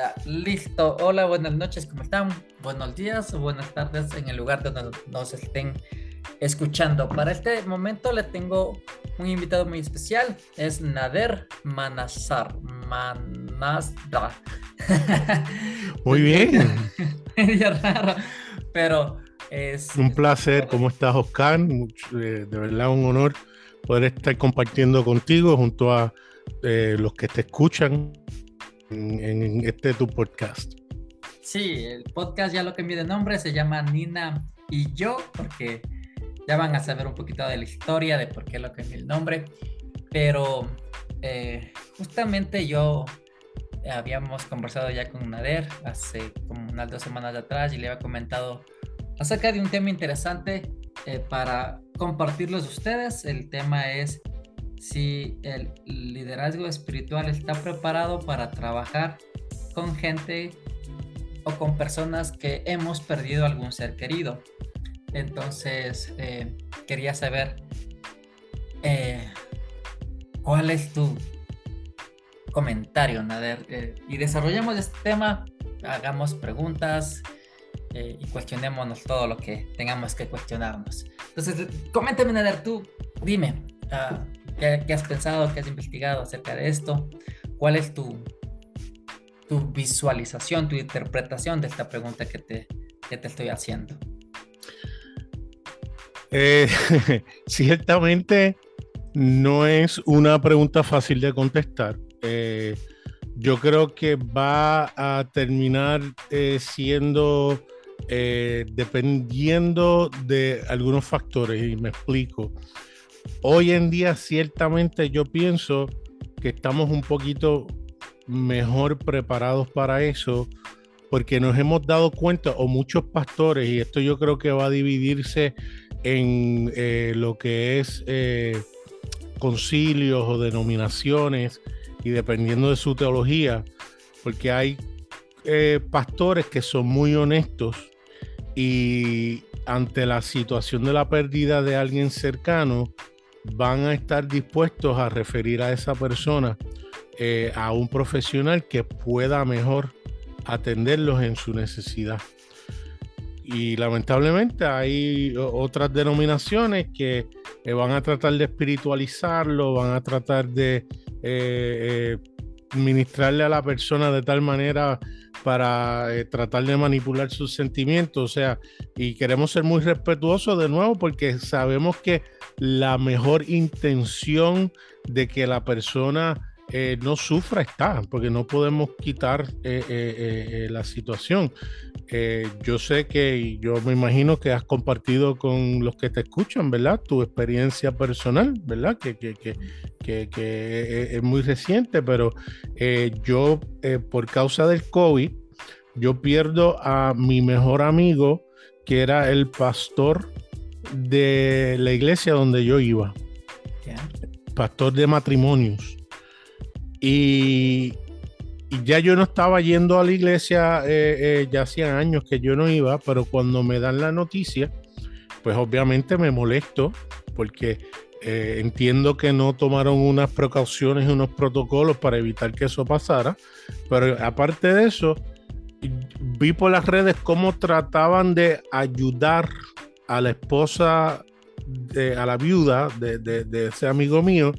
Ya, listo. Hola, buenas noches, ¿cómo están? Buenos días o buenas tardes en el lugar donde nos estén escuchando. Para este momento le tengo un invitado muy especial. Es Nader Manazar. Manazda. Muy bien. Medio raro, pero es... Un placer. ¿Cómo estás, Oscar? Eh, de verdad, un honor poder estar compartiendo contigo junto a eh, los que te escuchan en, este tu podcast. Sí, el podcast ya lo cambié de nombre, se llama Nina y yo, porque ya van a saber un poquito de la historia, de por qué lo cambié el nombre. Pero eh, justamente yo habíamos conversado ya con Nader hace como unas dos semanas atrás y le había comentado acerca de un tema interesante eh, para compartirlos ustedes. El tema es si el liderazgo espiritual está preparado para trabajar con gente o con personas que hemos perdido algún ser querido. Entonces, eh, quería saber eh, cuál es tu comentario, Nader. Eh, y desarrollemos este tema, hagamos preguntas y cuestionémonos todo lo que tengamos que cuestionarnos. Entonces, coméntame, Nader, tú, dime. Uh, ¿Qué, has pensado, qué has investigado acerca de esto? ¿Cuál es tu, tu visualización, tu interpretación de esta pregunta que te, que te estoy haciendo? Eh, ciertamente no es una pregunta fácil de contestar. Eh, yo creo que va a terminar eh, siendo dependiendo de algunos factores y me explico. Hoy en día ciertamente yo pienso que estamos un poquito mejor preparados para eso porque nos hemos dado cuenta, o muchos pastores, y esto yo creo que va a dividirse en eh, lo que es eh, concilios o denominaciones, y dependiendo de su teología, porque hay eh, pastores que son muy honestos y ante la situación de la pérdida de alguien cercano, van a estar dispuestos a referir a esa persona eh, a un profesional que pueda mejor atenderlos en su necesidad. Y lamentablemente hay otras denominaciones que eh, van a tratar de espiritualizarlo, van a tratar de eh, ministrarle a la persona de tal manera para tratar de manipular sus sentimientos. O sea, y queremos ser muy respetuosos de nuevo porque sabemos que la mejor intención de que la persona eh, no sufra está, porque no podemos quitar eh, eh, la situación. Yo sé que, yo me imagino que has compartido con los que te escuchan, ¿verdad? Tu experiencia personal, ¿verdad? Que, que, que, que es muy reciente, pero yo, por causa del COVID, yo pierdo a mi mejor amigo, que era el pastor de la iglesia donde yo iba. Pastor de matrimonios. Y, ya yo no estaba yendo a la iglesia, eh, eh, ya hacían años que yo no iba, pero cuando me dan la noticia, pues obviamente me molesto porque eh, entiendo que no tomaron unas precauciones, unos protocolos para evitar que eso pasara, pero aparte de eso, vi por las redes cómo trataban de ayudar a la esposa, de, a la viuda de, ese amigo mío,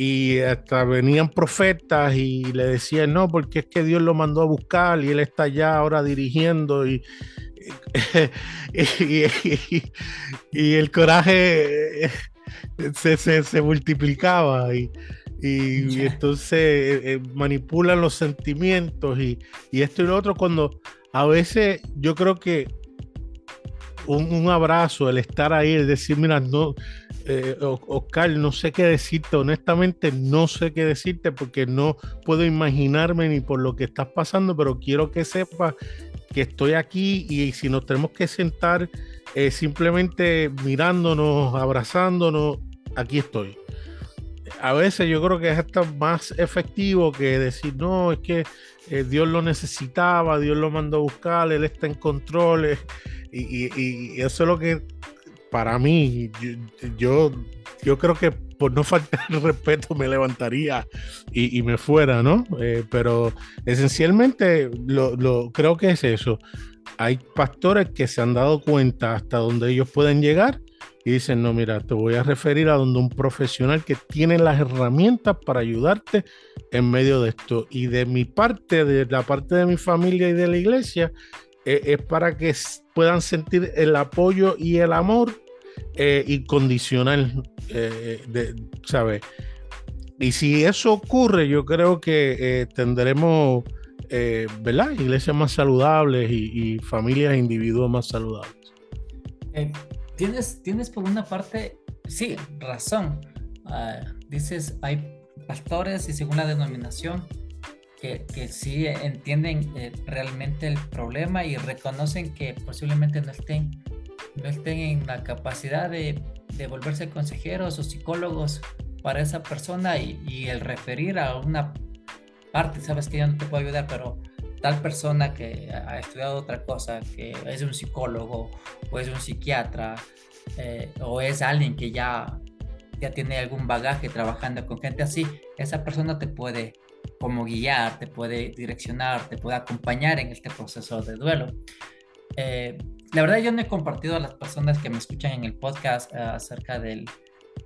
y hasta venían profetas y le decían, no, porque es que Dios lo mandó a buscar y él está allá ahora dirigiendo y, y, el coraje se, multiplicaba y, y, entonces eh, eh, manipulan los sentimientos y, y esto y lo otro cuando a veces yo creo que un, abrazo, el estar ahí, el decir, mira, no, eh, Oscar, no sé qué decirte, honestamente no sé qué decirte porque no puedo imaginarme ni por lo que estás pasando, pero quiero que sepas que estoy aquí y, si nos tenemos que sentar eh, simplemente mirándonos, abrazándonos, aquí estoy. A veces yo creo que es hasta más efectivo que decir, no, es que eh, Dios lo necesitaba, Dios lo mandó a buscar, Él está en control. Y, eso es lo que para mí, yo, yo, creo que por no faltar respeto me levantaría y, me fuera, ¿no? Eh, pero esencialmente lo, creo que es eso. Hay pastores que se han dado cuenta hasta donde ellos pueden llegar y dicen, no, mira, te voy a referir a donde un profesional que tiene las herramientas para ayudarte en medio de esto. Y de mi parte, de la parte de mi familia y de la iglesia, eh, es para que puedan sentir el apoyo y el amor eh, incondicional, eh, ¿sabes? Y si eso ocurre, yo creo que eh, tendremos, ¿verdad? Iglesias más saludables y, familias e individuos más saludables. tienes, tienes por una parte, sí, razón. Ah, dices, hay pastores y según la denominación que, que sí entienden realmente el problema y reconocen que posiblemente no estén no estén en la capacidad de, de volverse consejeros o psicólogos para esa persona y, el referir a una parte, sabes que yo no te puedo ayudar, pero tal persona que ha estudiado otra cosa, que es un psicólogo o es un psiquiatra eh, o es alguien que ya, ya tiene algún bagaje trabajando con gente así, esa persona te puede como guiar, te puede direccionar, te puede acompañar en este proceso de duelo. Eh, la verdad yo no he compartido a las personas que me escuchan en el podcast eh, acerca del,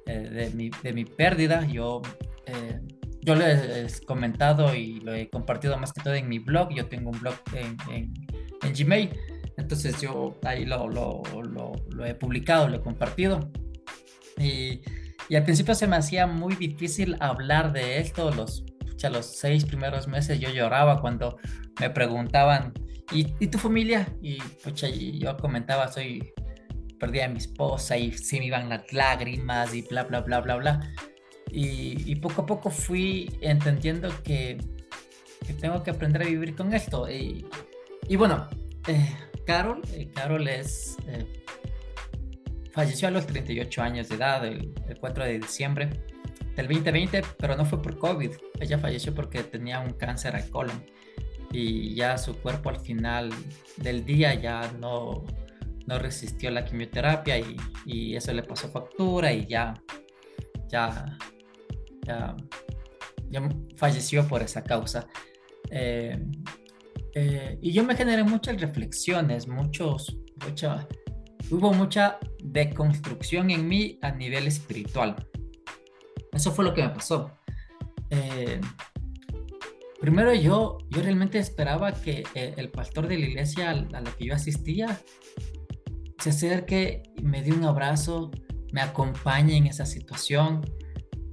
eh, de, mi, de, mi, pérdida. Yo, eh, yo lo he comentado y lo he compartido más que todo en mi blog. Yo tengo un blog en, en, en Gmail. Entonces yo ahí lo, lo, lo, lo, he publicado, lo he compartido. Y, y al principio se me hacía muy difícil hablar de esto. Los, los seis primeros meses yo lloraba cuando me preguntaban ¿Y, tu familia? Y pucha, yo comentaba, soy, perdí a mi esposa y sí me iban las lágrimas y bla, bla, bla, bla, bla. Y, poco a poco fui entendiendo que, tengo que aprender a vivir con esto. Y, bueno, eh, Carol, eh, Carol es, eh, falleció a los 38 años de edad, el, el 4 de diciembre del 2020, pero no fue por COVID. Ella falleció porque tenía un cáncer al colon y ya su cuerpo al final del día ya no, no resistió la quimioterapia y, y, eso le pasó factura y ya, ya, ya, falleció por esa causa. Eh, eh, y yo me generé muchas reflexiones, muchos, mucha, hubo mucha deconstrucción en mí a nivel espiritual. Eso fue lo que me pasó. Eh, Primero yo, yo realmente esperaba que eh, el pastor de la iglesia a la que yo asistía se acerque, me dé un abrazo, me acompañe en esa situación,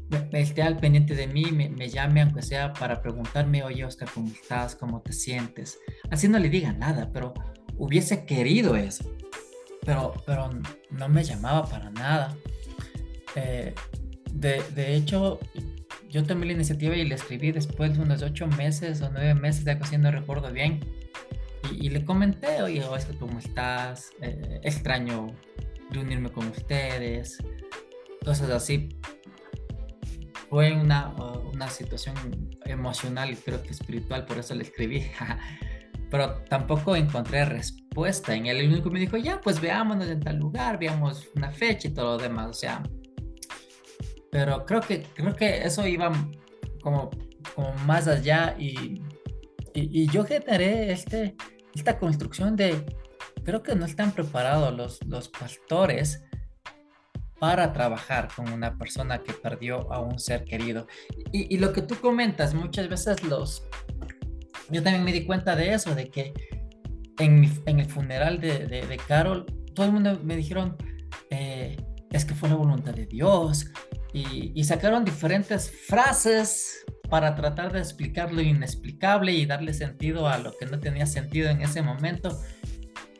me, esté al pendiente de mí, me, llame aunque sea para preguntarme, oye Oscar, ¿cómo estás? ¿Cómo te sientes? Así no le diga nada, pero hubiese querido eso. Pero, pero no me llamaba para nada. Eh, de, de hecho, yo tomé la iniciativa y le escribí después de unos ocho meses o nueve meses de algo no recuerdo bien. Y, le comenté, oye, que ¿cómo estás? Eh, extraño reunirme con ustedes, cosas así. Fue una, una situación emocional y creo que espiritual, por eso le escribí. Pero tampoco encontré respuesta en él. El único me dijo, ya, pues veámonos en tal lugar, veamos una fecha y todo lo demás. O sea, pero creo que, creo que eso iba como, como más allá y, y, yo generé este, esta construcción de, creo que no están preparados los, los pastores para trabajar con una persona que perdió a un ser querido. Y, y, lo que tú comentas, muchas veces los... Yo también me di cuenta de eso, de que en, en el funeral de, de, de, Carol, todo el mundo me dijeron, eh, es que fue la voluntad de Dios, y, sacaron diferentes frases para tratar de explicar lo inexplicable y darle sentido a lo que no tenía sentido en ese momento.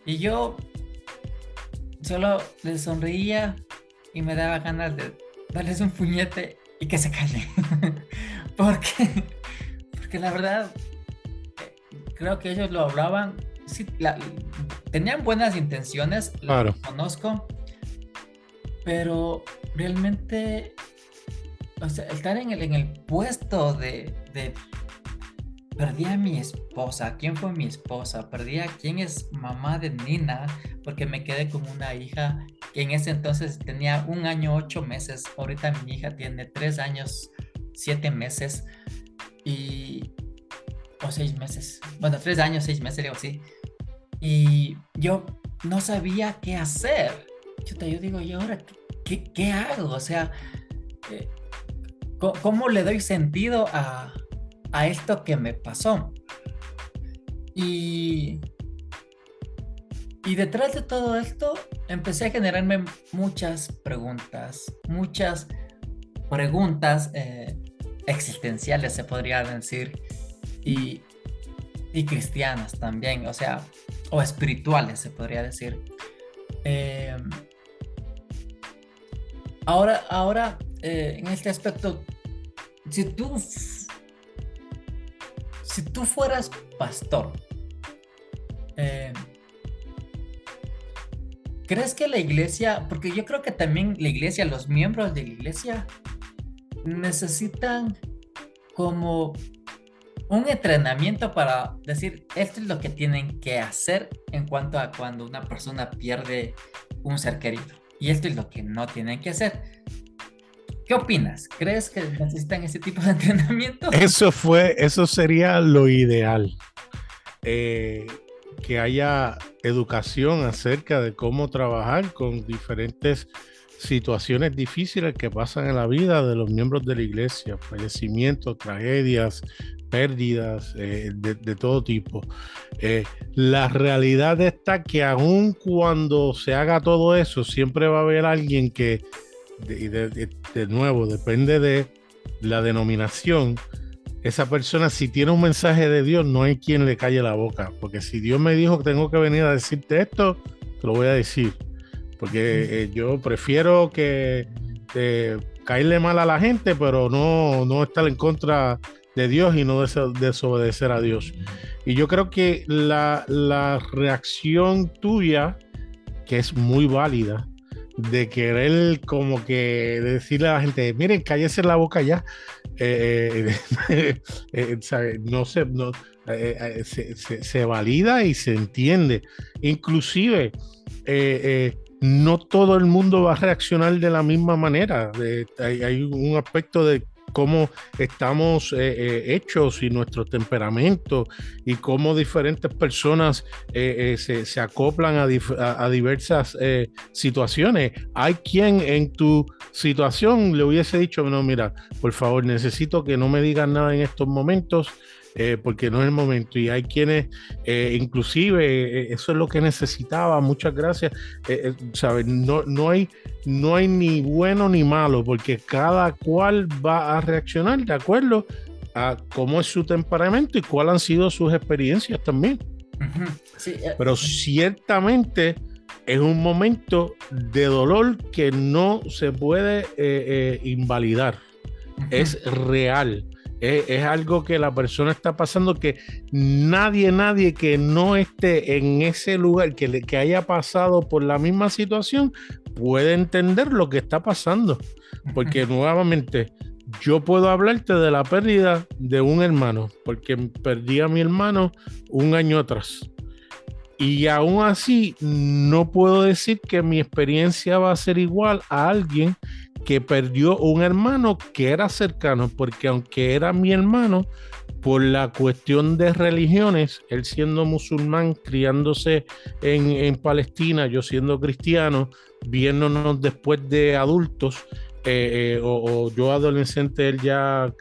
Y yo solo les sonreía y me daba ganas de darles un puñete y que se callen. porque, porque la verdad, creo que ellos lo hablaban, sí, tenían buenas intenciones, lo conozco, pero realmente, o sea, estar en el, en el puesto de, perdí a mi esposa. ¿Quién fue mi esposa? Perdí a quién es mamá de Nina, porque me quedé con una hija que en ese entonces tenía un año, ocho meses. Ahorita mi hija tiene tres años, siete meses. Y. o seis meses. Bueno, tres años, seis meses, digo así. Y yo no sabía qué hacer. Yo, yo digo, ¿y ahora qué, qué, hago? O sea, eh, ¿cómo le doy sentido a, a esto que me pasó. Y, y detrás de todo esto empecé a generarme muchas preguntas, muchas preguntas eh, existenciales, se podría decir, y, y, cristianas también, o sea, o espirituales, se podría decir. Eh, ahora, ahora eh, en este aspecto, si tú si tú fueras pastor, eh, ¿crees que la iglesia, porque yo creo que también la iglesia, los miembros de la iglesia necesitan como un entrenamiento para decir, esto es lo que tienen que hacer en cuanto a cuando una persona pierde un ser querido. Y esto es lo que no tienen que hacer. ¿Qué opinas? ¿Crees que necesitan ese tipo de entrenamiento? Eso fue, eso sería lo ideal. Eh, que haya educación acerca de cómo trabajar con diferentes situaciones difíciles que pasan en la vida de los miembros de la iglesia, fallecimientos, tragedias, pérdidas eh, de, todo tipo. Eh, la realidad está que aun cuando se haga todo eso, siempre va a haber alguien que de, nuevo, depende de la denominación, esa persona, si tiene un mensaje de Dios, no hay quien le calle la boca. Porque si Dios me dijo que tengo que venir a decirte esto, te lo voy a decir. Porque eh, yo prefiero que eh, caerle mal a la gente, pero no, no estar en contra de Dios y no desobedecer a Dios. Y yo creo que la, reacción tuya, que es muy válida, de querer como que decirle a la gente, miren, cállese la boca ya. Eh, eh, eh, no, se, no se, valida y se entiende. Inclusive, no todo el mundo va a reaccionar de la misma manera. hay, un aspecto de cómo estamos eh, eh, hechos y nuestro temperamento y cómo diferentes personas eh, se, acoplan a, diversas situaciones. Hay quien en tu situación le hubiese dicho, no, mira, por favor, necesito que no me digan nada en estos momentos. Porque no es el momento. Y hay quienes, inclusive, eso es lo que necesitaba. Muchas gracias. ¿sabes? No, no, hay, no hay ni bueno ni malo, porque cada cual va a reaccionar de acuerdo a cómo es su temperamento y cuáles han sido sus experiencias también. Eh, Pero ciertamente es un momento de dolor que no se puede eh, eh, invalidar. Es real. Es, algo que la persona está pasando que nadie, nadie que no esté en ese lugar, que, que haya pasado por la misma situación, puede entender lo que está pasando. Porque nuevamente, yo puedo hablarte de la pérdida de un hermano, porque perdí a mi hermano un año atrás. Y aún así, no puedo decir que mi experiencia va a ser igual a alguien que perdió un hermano que era cercano, porque aunque era mi hermano, por la cuestión de religiones, él siendo musulmán, criándose en, Palestina, yo siendo cristiano, viéndonos después de adultos, eh, eh, o, yo adolescente, él ya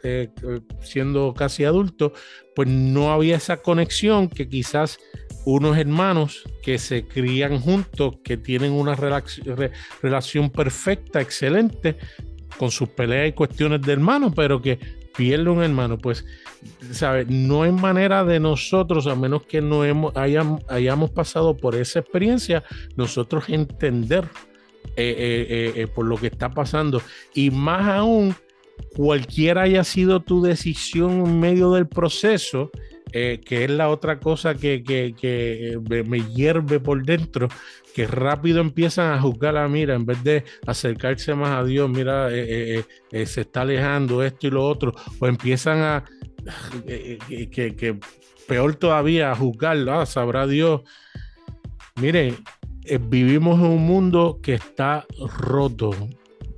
siendo casi adulto, pues no había esa conexión que quizás unos hermanos que se crían juntos, que tienen una relación perfecta, excelente, con sus peleas y cuestiones de hermanos, pero que pierde un hermano, pues, ¿sabes? No hay manera de nosotros, a menos que no hemos, hayamos, pasado por esa experiencia, nosotros entender eh, eh, eh, por lo que está pasando. Y más aún, cualquiera haya sido tu decisión en medio del proceso, eh, que es la otra cosa que, eh, me, hierve por dentro, que rápido empiezan a juzgar a mira, en vez de acercarse más a Dios, mira, eh, se está alejando esto y lo otro, o empiezan a, que, peor todavía juzgarlo, ah, sabrá Dios. Mire, eh, vivimos en un mundo que está roto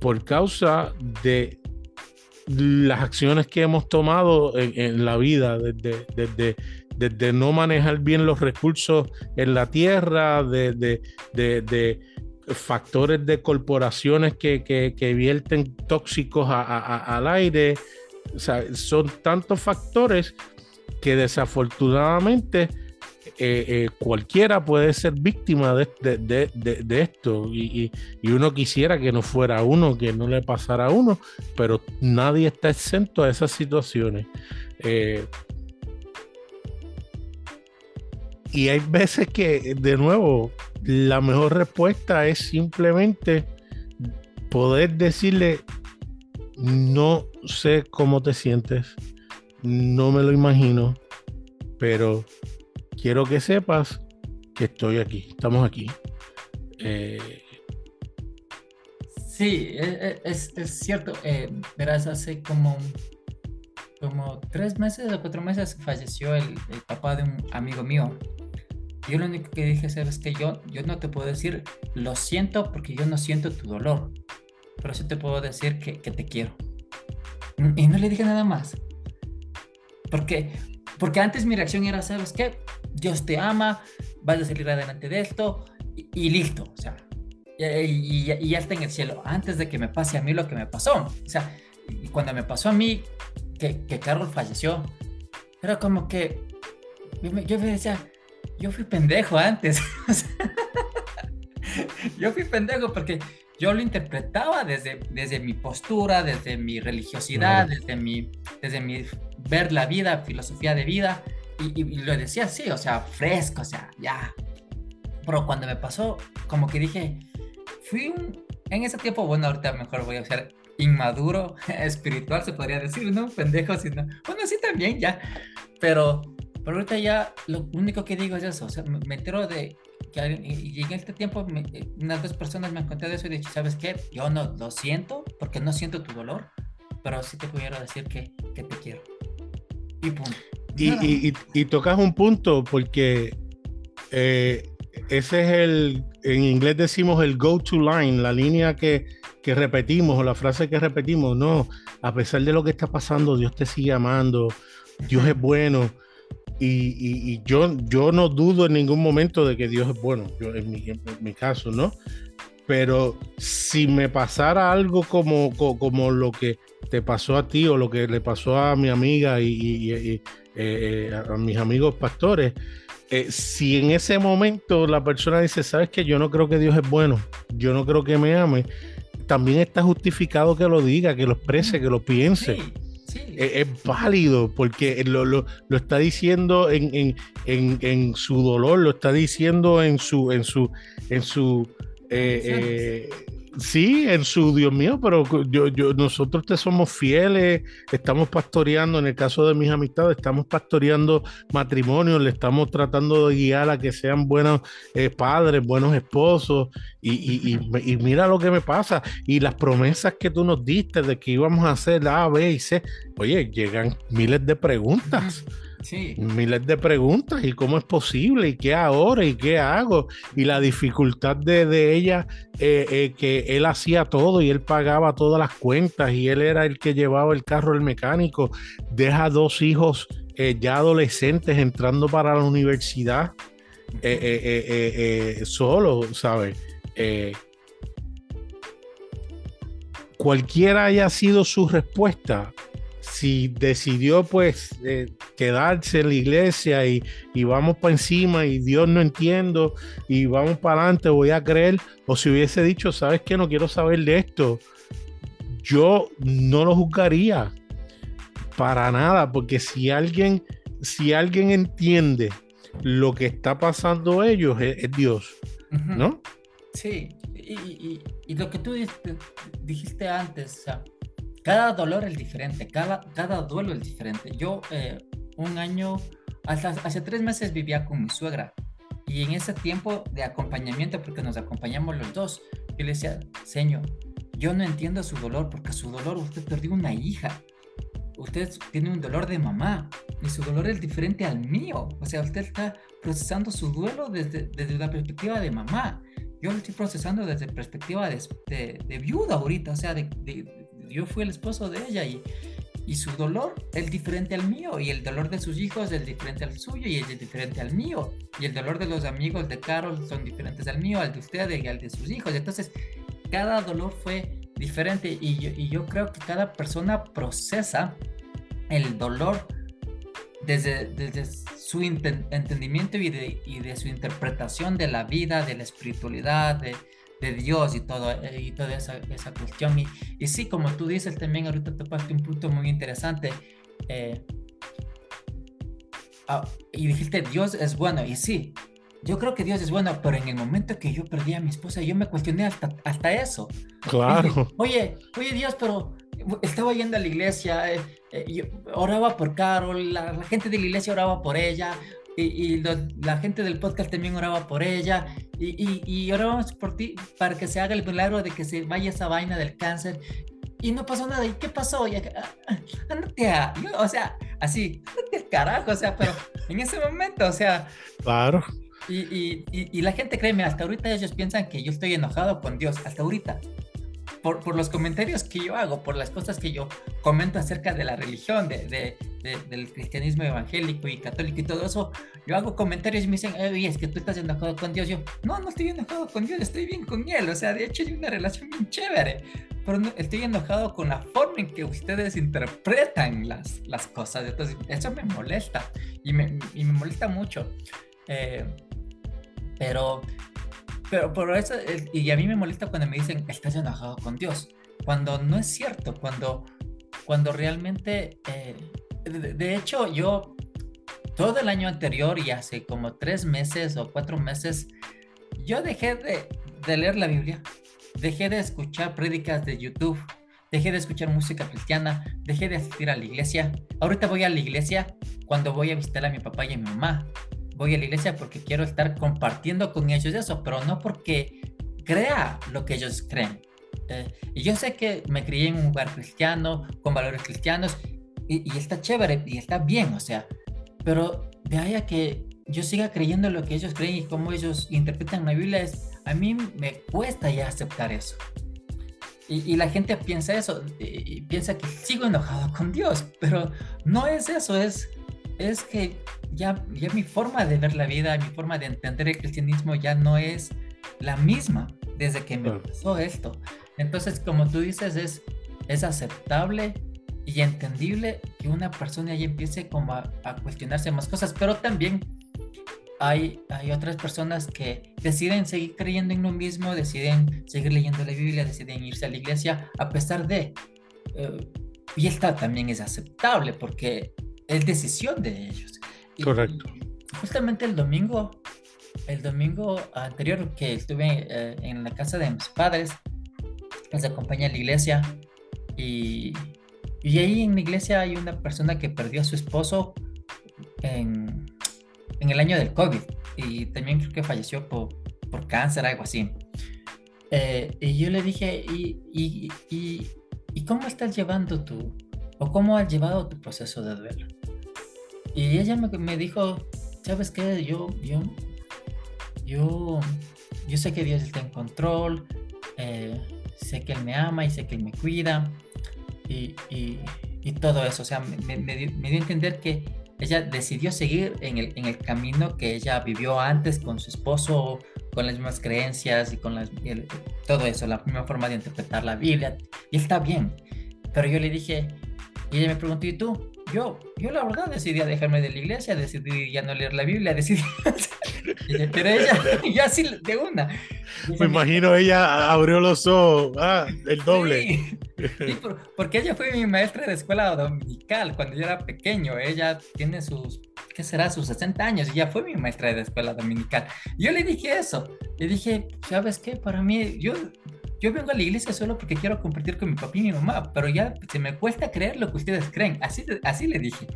por causa de las acciones que hemos tomado en, la vida, desde, desde, desde, no manejar bien los recursos en la tierra, de, de factores de corporaciones que, que, vierten tóxicos al aire. son tantos factores que desafortunadamente eh, eh, cualquiera puede ser víctima de, esto y, uno quisiera que no fuera uno, que no le pasara a uno, pero nadie está exento a esas situaciones. Eh, y hay veces que, de nuevo, la mejor respuesta es simplemente poder decirle, no sé cómo te sientes, no me lo imagino, pero quiero que sepas que estoy aquí, estamos aquí. Eh, sí, e, e, es, cierto. Eh, verás, hace como, como tres meses o cuatro meses falleció el, papá de un amigo mío. Yo lo único que dije es que yo, yo no te puedo decir lo siento porque yo no siento tu dolor, pero sí te puedo decir que, que te quiero. Y no le dije nada más. Porque, porque antes mi reacción era, ¿sabes qué? Dios te ama, vas a salir adelante de esto y, listo, o sea, y, ya está en el cielo, antes de que me pase a mí lo que me pasó, o sea, y cuando me pasó a mí que, que Carlos falleció, era como que yo me, decía, yo fui pendejo antes, yo fui pendejo porque yo lo interpretaba desde, desde mi postura, desde mi religiosidad, desde, mi, desde mi ver la vida, filosofía de vida, y, lo decía así, o sea, fresco, o sea, ya. Pero cuando me pasó, como que dije, fui un, en ese tiempo, bueno, ahorita mejor voy a ser inmaduro, espiritual, se podría decir, ¿no? Pendejo, sino, bueno, sí también, ya. Pero, pero ahorita ya lo único que digo es eso, o sea, me, entero de que y en este tiempo eh, unas dos personas me han contado eso y dicho, ¿sabes qué? Yo no lo siento porque no siento tu dolor, pero sí te pudiera decir que, que te quiero. Y punto. Y, tocas un punto porque eh, ese es el, en inglés decimos el go-to line, la línea que, repetimos o la frase que repetimos. No, a pesar de lo que está pasando, Dios te sigue amando, Dios es bueno. Y, yo, yo no dudo en ningún momento de que Dios es bueno, yo, en, mi, en mi caso, ¿no? Pero si me pasara algo como, como, lo que te pasó a ti o lo que le pasó a mi amiga y, eh, a, mis amigos pastores, eh, si en ese momento la persona dice, sabes que yo no creo que Dios es bueno, yo no creo que me ame, también está justificado que lo diga, que lo exprese, que lo piense. Es, válido porque lo, lo, está diciendo en, en, su dolor, lo está diciendo en su, en su, en su eh, Sí, en su Dios mío, pero yo, yo, nosotros te somos fieles, estamos pastoreando, en el caso de mis amistades, estamos pastoreando matrimonios, le estamos tratando de guiar a que sean buenos eh, padres, buenos esposos, y, y, mira lo que me pasa, y las promesas que tú nos diste de que íbamos a hacer A, B y C, oye, llegan miles de preguntas. Miles de preguntas, ¿y cómo es posible? ¿Y qué ahora? ¿Y qué hago? Y la dificultad de, ella, eh, eh, que él hacía todo y él pagaba todas las cuentas y él era el que llevaba el carro el mecánico, deja dos hijos eh, ya adolescentes entrando para la universidad solo, ¿sabes? cualquiera haya sido su respuesta, si decidió pues eh, quedarse en la iglesia y, vamos para encima y Dios no entiendo y vamos para adelante, voy a creer, o si hubiese dicho, sabes que no quiero saber de esto, yo no lo juzgaría para nada, porque si alguien, si alguien entiende lo que está pasando ellos, es, Dios, ¿no? Sí, y, lo que tú dijiste, antes, o sea, cada dolor es diferente, cada, cada duelo es diferente. Yo eh, un año, hasta hace tres meses vivía con mi suegra y en ese tiempo de acompañamiento, porque nos acompañamos los dos, yo le decía, señor, yo no entiendo su dolor porque su dolor usted perdió una hija. usted tiene un dolor de mamá y su dolor es diferente al mío. O sea, usted está procesando su duelo desde, desde la perspectiva de mamá. Yo lo estoy procesando desde perspectiva de, de, viuda ahorita. O sea, de, yo fui el esposo de ella y, y su dolor es diferente al mío y el dolor de sus hijos es diferente al suyo y es diferente al mío y el dolor de los amigos de Carol son diferentes al mío, al de usted y al de sus hijos. Entonces, cada dolor fue diferente y yo, y yo creo que cada persona procesa el dolor desde, desde su entendimiento y de, y de, su interpretación de la vida, de la espiritualidad, de, de Dios y, todo, y toda esa, esa cuestión. Y, y, sí, como tú dices también, ahorita topaste un punto muy interesante. Eh, ah, y dijiste, Dios es bueno. Y sí, yo creo que Dios es bueno, pero en el momento que yo perdí a mi esposa, yo me cuestioné hasta, hasta eso. Claro. oye, oye Dios, pero estaba yendo a la iglesia, eh, eh, yo oraba por Carol, la, gente de la iglesia oraba por ella, y, la gente del podcast también oraba por ella, y, y, orábamos por ti para que se haga el milagro de que se vaya esa vaina del cáncer. Y no pasó nada. ¿Y qué pasó? Y, andate a, o sea, así, al carajo, o sea, pero en ese momento, o sea. Claro. Y, y, y, la gente, créeme, hasta ahorita ellos piensan que yo estoy enojado con Dios, hasta ahorita. Por, por, los comentarios que yo hago, por las cosas que yo comento acerca de la religión, de, de, del cristianismo evangélico y católico y todo eso, yo hago comentarios y me dicen, oye, es que tú estás enojado con Dios. Yo, no, no estoy enojado con Dios, estoy bien con Él. O sea, de hecho hay una relación bien chévere, pero no, estoy enojado con la forma en que ustedes interpretan las, las cosas. Entonces, eso me molesta y me, y me molesta mucho. Eh, pero, pero por eso, y a mí me molesta cuando me dicen, estás enojado con Dios, cuando no es cierto, cuando, cuando realmente, eh, de, hecho, yo todo el año anterior y hace como tres meses o cuatro meses, yo dejé de, de leer la Biblia, dejé de escuchar prédicas de YouTube, dejé de escuchar música cristiana, dejé de asistir a la iglesia. Ahorita voy a la iglesia cuando voy a visitar a mi papá y a mi mamá voy a la iglesia porque quiero estar compartiendo con ellos eso, pero no porque crea lo que ellos creen. Eh, y yo sé que me crié en un lugar cristiano, con valores cristianos, y, y, está chévere y está bien, o sea, pero de ahí a que yo siga creyendo lo que ellos creen y cómo ellos interpretan la Biblia, es, a mí me cuesta ya aceptar eso. Y, y la gente piensa eso, y, y piensa que sigo enojado con Dios, pero no es eso, es, es que ya, ya mi forma de ver la vida, mi forma de entender el cristianismo ya no es la misma desde que me pasó esto. Entonces, como tú dices, es, es aceptable y entendible que una persona ya empiece como a, cuestionarse más cosas, pero también hay, hay otras personas que deciden seguir creyendo en lo mismo, deciden seguir leyendo la Biblia, deciden irse a la iglesia a pesar de... Eh, y esta también es aceptable porque es decisión de ellos. Correcto. justamente el domingo, el domingo anterior que estuve eh, en la casa de mis padres, les acompañé a la iglesia y, y, ahí en la iglesia hay una persona que perdió a su esposo en, en el año del COVID y también creo que falleció por, por cáncer, algo así. Eh, y yo le dije, ¿y, y, y, ¿y cómo estás llevando tu, o cómo has llevado tu proceso de duelo? Y ella me, dijo, ¿sabes qué? Yo, yo, yo, yo sé que Dios está en control, eh, sé que Él me ama y sé que Él me cuida y, y, y todo eso. O sea, me, me, dio a entender que ella decidió seguir en el, en el, camino que ella vivió antes con su esposo, con las mismas creencias y con las, todo eso, la misma forma de interpretar la Biblia. Y está bien. Pero yo le dije, y ella me preguntó, ¿y tú? Yo, yo la verdad decidí dejarme de la iglesia, decidí ya no leer la Biblia, decidí... Pero ella, ya así de una. Me imagino ella abrió los ojos, ah, el doble. Sí, porque ella fue mi maestra de escuela dominical cuando yo era pequeño. Ella tiene sus, ¿qué será? Sus 60 años y ya fue mi maestra de escuela dominical. Yo le dije eso. Le dije, ¿sabes qué? Para mí, yo yo vengo a la iglesia solo porque quiero compartir con mi papá y mi mamá, pero ya se me cuesta creer lo que ustedes creen. Así, así le dije.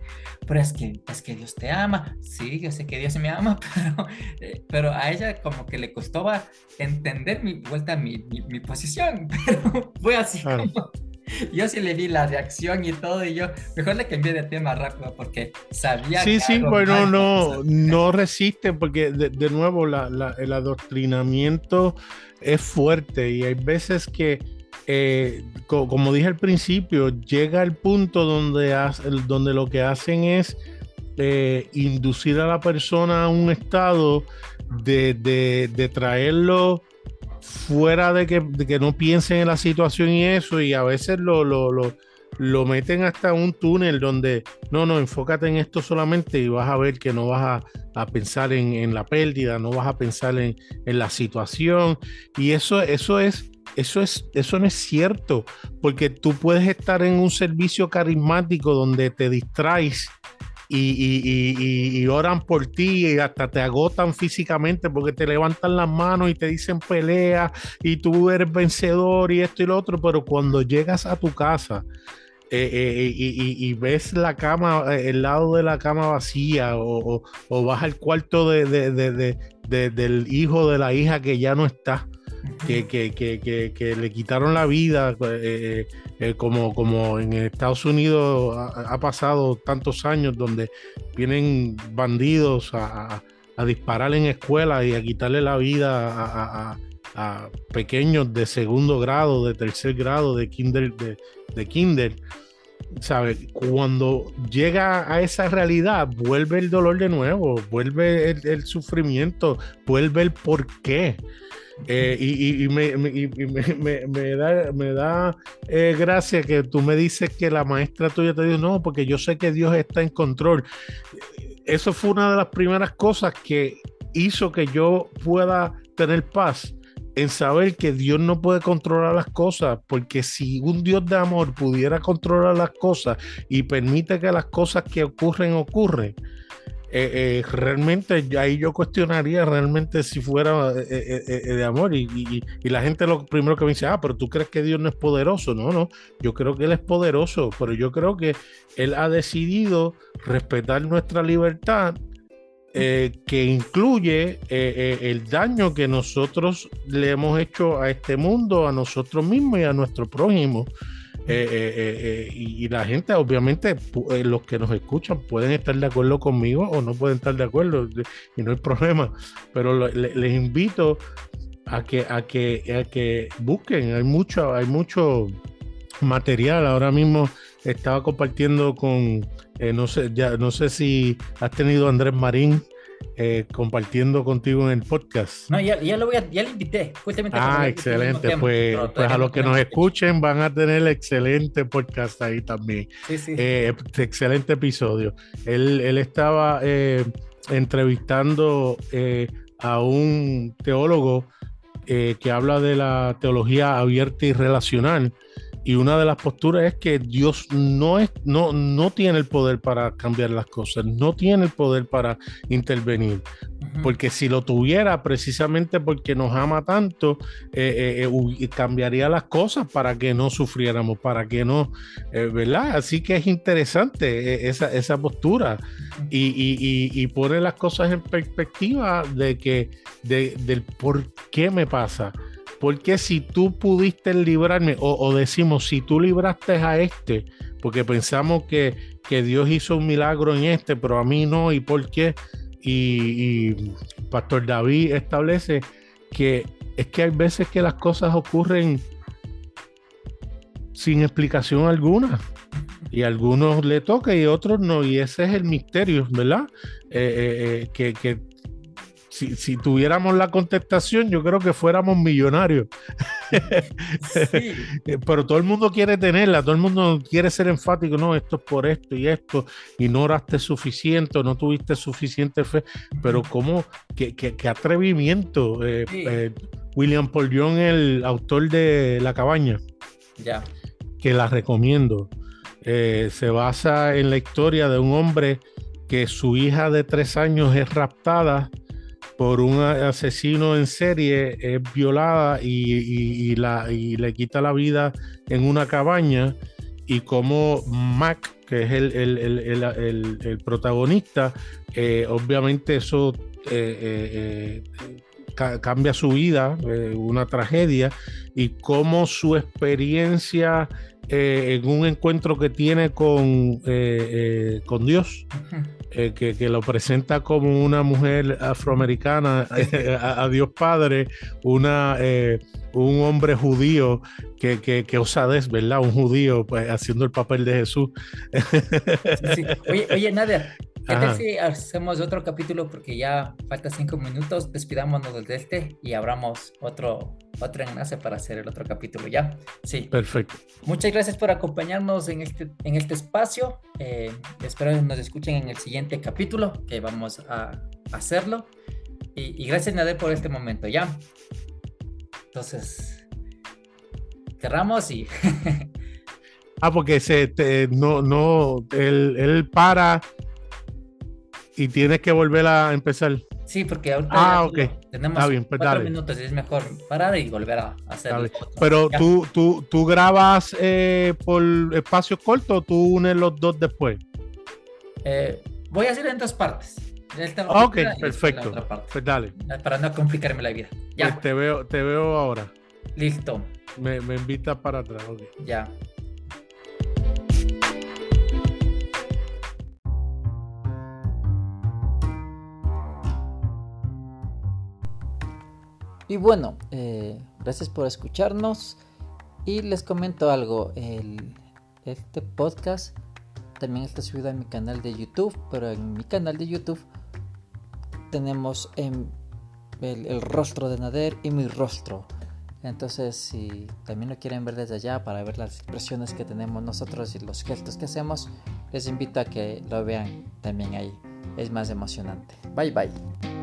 Pero es que, es que Dios te ama. Sí, yo sé que Dios me ama, pero, eh, pero a ella como que le costaba entender mi vuelta, mi, mi, posición. Pero fue así como... yo sí le vi la reacción y todo, y yo mejor le cambié de tema rápido porque sabía sí, que. Sí, sí, bueno, no, no resiste, porque de, nuevo la, el adoctrinamiento es fuerte y hay veces que. Eh, como dije al principio, llega el punto donde, donde lo que hacen es eh, inducir a la persona a un estado de, de traerlo fuera de que, que, no piensen en la situación y eso, y a veces lo, lo, lo, meten hasta un túnel donde, no, no, enfócate en esto solamente y vas a ver que no vas a, a pensar en, en, la pérdida, no vas a pensar en, en, la situación, y eso, eso es... Eso, es, eso no es cierto, porque tú puedes estar en un servicio carismático donde te distraes y, oran por ti y hasta te agotan físicamente porque te levantan las manos y te dicen pelea y tú eres vencedor y esto y lo otro, pero cuando llegas a tu casa eh, eh, y, ves la cama, eh, el lado de la cama vacía o, vas al cuarto del hijo de la hija que ya no está que, que, que, que, le quitaron la vida, eh, eh, eh, como, como en Estados Unidos ha, pasado tantos años donde vienen bandidos a, disparar en escuelas y a quitarle la vida a, pequeños de segundo grado, de tercer grado, de kinder, de, de kinder. Cuando llega a esa realidad, vuelve el dolor de nuevo, vuelve el, sufrimiento, vuelve el por qué. Eh, y, me, da, eh, gracia que tú me dices que la maestra tuya te dijo, no, porque yo sé que Dios está en control. Eso fue una de las primeras cosas que hizo que yo pueda tener paz en saber que Dios no puede controlar las cosas, porque si un Dios de amor pudiera controlar las cosas y permite que las cosas que ocurren ocurren, eh, eh, realmente ahí yo cuestionaría realmente si fuera eh, de amor y, la gente lo primero que me dice, ah, pero tú crees que Dios no es poderoso, no, no, yo creo que Él es poderoso, pero yo creo que Él ha decidido respetar nuestra libertad que incluye el daño que nosotros le hemos hecho a este mundo, a nosotros mismos y a nuestro prójimo. Eh, eh, eh, y, la gente, obviamente, los que nos escuchan pueden estar de acuerdo conmigo o no pueden estar de acuerdo, y no hay problema, pero les invito a que, a que, a que busquen, hay mucho, hay mucho material. Ahora mismo estaba compartiendo con, no sé, ya no sé si has tenido Andrés Marín eh, compartiendo contigo en el podcast. No, ya, ya lo voy a, ya le invité. ah, excelente. Pues, pues a los que nos escuchen van a tener excelente podcast ahí también. Sí, sí. Eh, excelente episodio. Él, él estaba eh, entrevistando a un teólogo que habla de la teología abierta y relacional y una de las posturas es que Dios no, es, no, no tiene el poder para cambiar las cosas, no tiene el poder para intervenir. Porque si lo tuviera, precisamente porque nos ama tanto, eh, eh, eh, cambiaría las cosas para que no sufriéramos, para que no, ¿verdad? Así que es interesante esa, esa postura y, y, y, pone las cosas en perspectiva de que, de, del por qué me pasa. Porque si tú pudiste librarme, o, decimos, si tú libraste a este, porque pensamos que, que, Dios hizo un milagro en este, pero a mí no, ¿y por qué? Y, Pastor David establece que es que hay veces que las cosas ocurren sin explicación alguna. Y a algunos le toca y otros no. Y ese es el misterio, ¿verdad? Eh, eh, eh, que, que si, tuviéramos la contestación, yo creo que fuéramos millonarios. Pero todo el mundo quiere tenerla, todo el mundo quiere ser enfático, no, esto es por esto y esto, y no oraste suficiente, no tuviste suficiente fe, pero cómo, qué, qué, atrevimiento. Eh, eh, William Paul Young, el autor de La Cabaña, ya. que la recomiendo, eh, se basa en la historia de un hombre que su hija de tres años es raptada por un asesino en serie es violada y, la, le quita la vida en una cabaña. Y como Mac, que es el, protagonista, eh, obviamente eso eh, eh, cambia su vida, una tragedia, y cómo su experiencia eh, en un encuentro que tiene con, eh, con Dios, que, que, lo presenta como una mujer afroamericana a, Dios Padre, una, un hombre judío que, que, que osadez, ¿verdad? Un judío pues, haciendo el papel de Jesús. Oye, oye, Nadia, ¿Qué tal si hacemos otro capítulo? Porque ya falta cinco minutos. Despidámonos de este y abramos otro, otro enlace para hacer el otro capítulo, ¿ya? Sí. Perfecto. Muchas gracias por acompañarnos en este, en este espacio. Eh, espero que nos escuchen en el siguiente capítulo, que vamos a hacerlo. Y, gracias, Nader, por este momento, ¿ya? Entonces, cerramos y... ah, porque se, no, no, él, él para y tienes que volver a empezar. Sí, porque ahorita ah, tenemos bien, pues cuatro minutos y es mejor parar y volver a hacer. Pero tú, tú, tú grabas eh, por espacio corto o tú unes los dos después. Eh, voy a hacer en dos partes. ok, perfecto. Pues dale. Para no complicarme la vida. Ya. Pues te, veo, te veo ahora. Listo. Me, me invitas para atrás. Ya. Y bueno, eh, gracias por escucharnos. Y les comento algo. este podcast también está subido a mi canal de YouTube. Pero en mi canal de YouTube tenemos el, el, rostro de Nader y mi rostro. Entonces, si también lo quieren ver desde allá para ver las expresiones que tenemos nosotros y los gestos que hacemos, les invito a que lo vean también ahí. Es más emocionante. Bye bye.